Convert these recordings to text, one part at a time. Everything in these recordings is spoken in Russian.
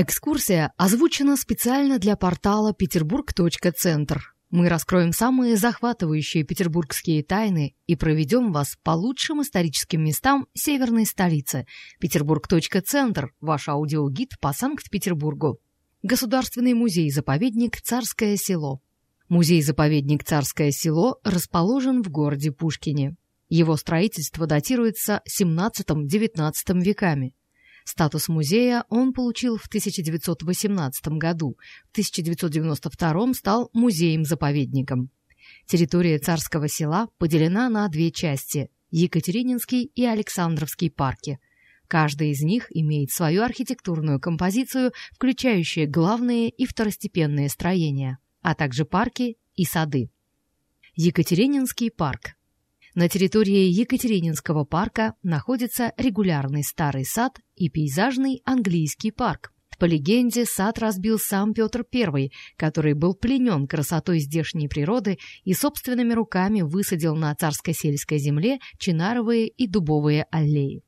Экскурсия озвучена специально для портала Петербург.центр. Мы раскроем самые захватывающие петербургские тайны и проведем вас по лучшим историческим местам северной столицы. Петербург.центр – ваш аудиогид по Санкт-Петербургу. Государственный музей-заповедник «Царское село». Музей-заповедник «Царское село» расположен в городе Пушкине. Его строительство датируется XVII-XIX веками. Статус музея он получил в 1918 году. В 1992 стал музеем-заповедником. Территория царского села поделена на две части – Екатерининский и Александровский парки. Каждый из них имеет свою архитектурную композицию, включающую главные и второстепенные строения, а также парки и сады. Екатерининский парк на территории Екатерининского парка находится регулярный старый сад и пейзажный английский парк. По легенде, сад разбил сам Петр I, который был пленен красотой здешней природы и собственными руками высадил на царско-сельской земле чинаровые и дубовые аллеи.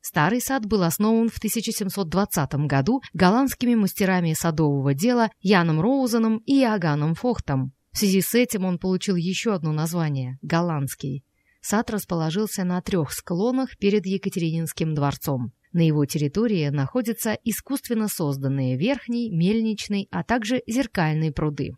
Старый сад был основан в 1720 году голландскими мастерами садового дела Яном Роузеном и Иоганном Фохтом. В связи с этим он получил еще одно название – голландский. Сад расположился на трех склонах перед Екатерининским дворцом. На его территории находятся искусственно созданные верхний, мельничный, а также зеркальные пруды.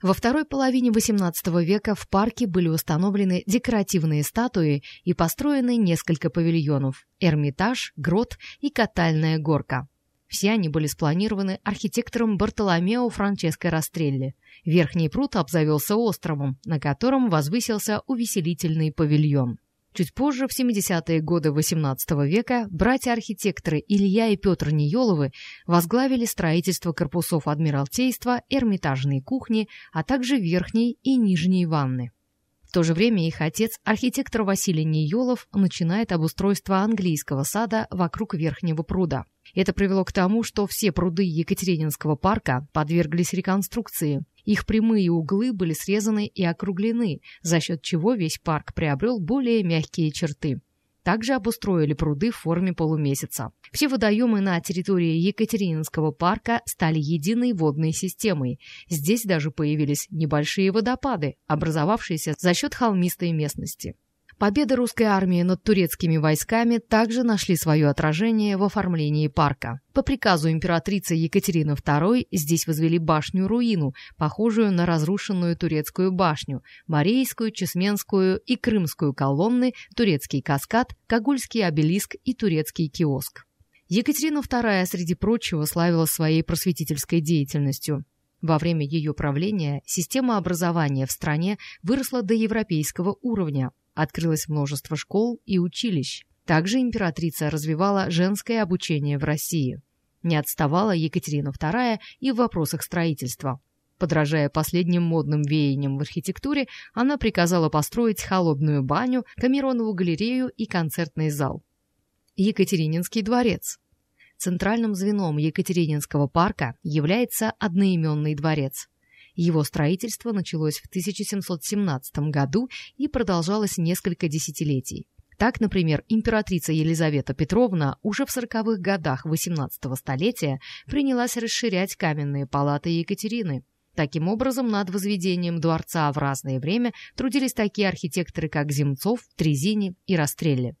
Во второй половине XVIII века в парке были установлены декоративные статуи и построены несколько павильонов – Эрмитаж, Грот и Катальная горка. Все они были спланированы архитектором Бартоломео Франческо Растрелли. Верхний пруд обзавелся островом, на котором возвысился увеселительный павильон. Чуть позже, в 70-е годы XVIII века, братья-архитекторы Илья и Петр Ниеловы возглавили строительство корпусов Адмиралтейства, Эрмитажной кухни, а также верхней и нижней ванны. В то же время их отец, архитектор Василий Ниелов, начинает обустройство английского сада вокруг Верхнего пруда. Это привело к тому, что все пруды Екатерининского парка подверглись реконструкции. Их прямые углы были срезаны и округлены, за счет чего весь парк приобрел более мягкие черты. Также обустроили пруды в форме полумесяца. Все водоемы на территории Екатерининского парка стали единой водной системой. Здесь даже появились небольшие водопады, образовавшиеся за счет холмистой местности. Победы русской армии над турецкими войсками также нашли свое отражение в оформлении парка. По приказу императрицы Екатерины II здесь возвели башню-руину, похожую на разрушенную турецкую башню, Марийскую, Чесменскую и Крымскую колонны, турецкий каскад, Кагульский обелиск и турецкий киоск. Екатерина II, среди прочего, славилась своей просветительской деятельностью. Во время ее правления система образования в стране выросла до европейского уровня, Открылось множество школ и училищ. Также императрица развивала женское обучение в России. Не отставала Екатерина II и в вопросах строительства. Подражая последним модным веяниям в архитектуре, она приказала построить холодную баню, Камеронову галерею и концертный зал. Екатерининский дворец. Центральным звеном Екатерининского парка является одноименный дворец. Его строительство началось в 1717 году и продолжалось несколько десятилетий. Так, например, императрица Елизавета Петровна уже в 40-х годах XVIII столетия принялась расширять каменные палаты Екатерины. Таким образом, над возведением дворца в разное время трудились такие архитекторы, как Земцов, Трезини и Растрелли.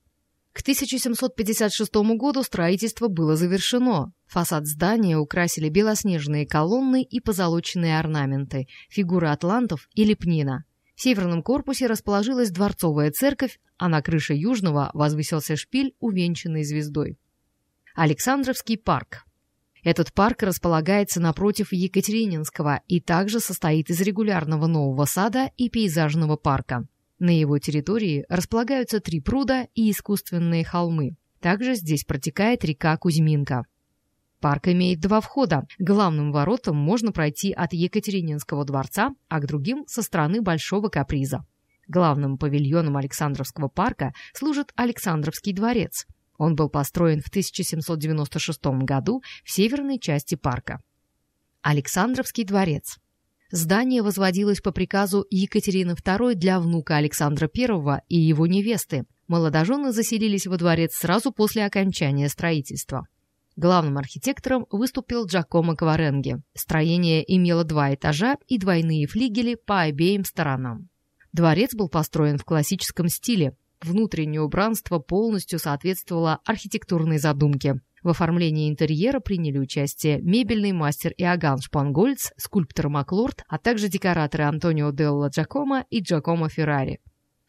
К 1756 году строительство было завершено. Фасад здания украсили белоснежные колонны и позолоченные орнаменты, фигуры атлантов и лепнина. В северном корпусе расположилась дворцовая церковь, а на крыше южного возвысился шпиль, увенчанный звездой. Александровский парк. Этот парк располагается напротив Екатерининского и также состоит из регулярного нового сада и пейзажного парка. На его территории располагаются три пруда и искусственные холмы. Также здесь протекает река Кузьминка. Парк имеет два входа. Главным воротам можно пройти от Екатерининского дворца, а к другим со стороны Большого Каприза. Главным павильоном Александровского парка служит Александровский дворец. Он был построен в 1796 году в северной части парка. Александровский дворец Здание возводилось по приказу Екатерины II для внука Александра I и его невесты. Молодожены заселились во дворец сразу после окончания строительства. Главным архитектором выступил Джакомо Кваренги. Строение имело два этажа и двойные флигели по обеим сторонам. Дворец был построен в классическом стиле. Внутреннее убранство полностью соответствовало архитектурной задумке. В оформлении интерьера приняли участие мебельный мастер Иоганн Шпангольц, скульптор Маклорд, а также декораторы Антонио Делла Джакомо и Джакомо Феррари.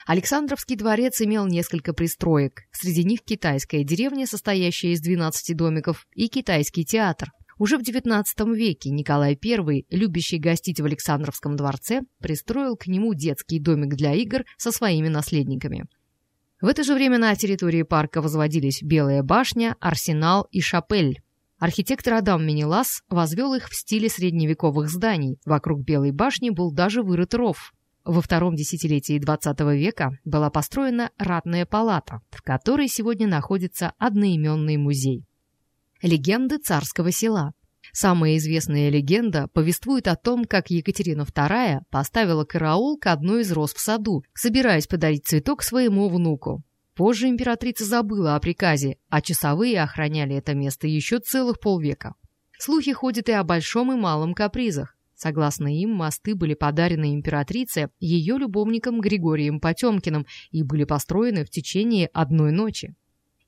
Александровский дворец имел несколько пристроек. Среди них китайская деревня, состоящая из 12 домиков, и китайский театр. Уже в XIX веке Николай I, любящий гостить в Александровском дворце, пристроил к нему детский домик для игр со своими наследниками. В это же время на территории парка возводились Белая башня, Арсенал и Шапель. Архитектор Адам Менелас возвел их в стиле средневековых зданий. Вокруг Белой башни был даже вырыт ров. Во втором десятилетии XX века была построена ратная палата, в которой сегодня находится одноименный музей. Легенды царского села. Самая известная легенда повествует о том, как Екатерина II поставила караул к одной из роз в саду, собираясь подарить цветок своему внуку. Позже императрица забыла о приказе, а часовые охраняли это место еще целых полвека. Слухи ходят и о большом и малом капризах. Согласно им, мосты были подарены императрице ее любовником Григорием Потемкиным и были построены в течение одной ночи.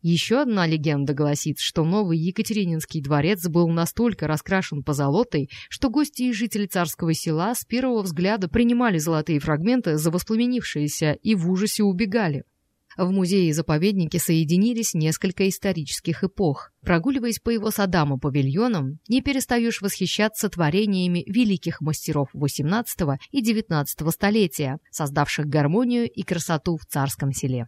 Еще одна легенда гласит, что новый Екатерининский дворец был настолько раскрашен позолотой, что гости и жители царского села с первого взгляда принимали золотые фрагменты за воспламенившиеся и в ужасе убегали. В музее и заповеднике соединились несколько исторических эпох. Прогуливаясь по его садам и павильонам, не перестаешь восхищаться творениями великих мастеров XVIII и XIX столетия, создавших гармонию и красоту в царском селе.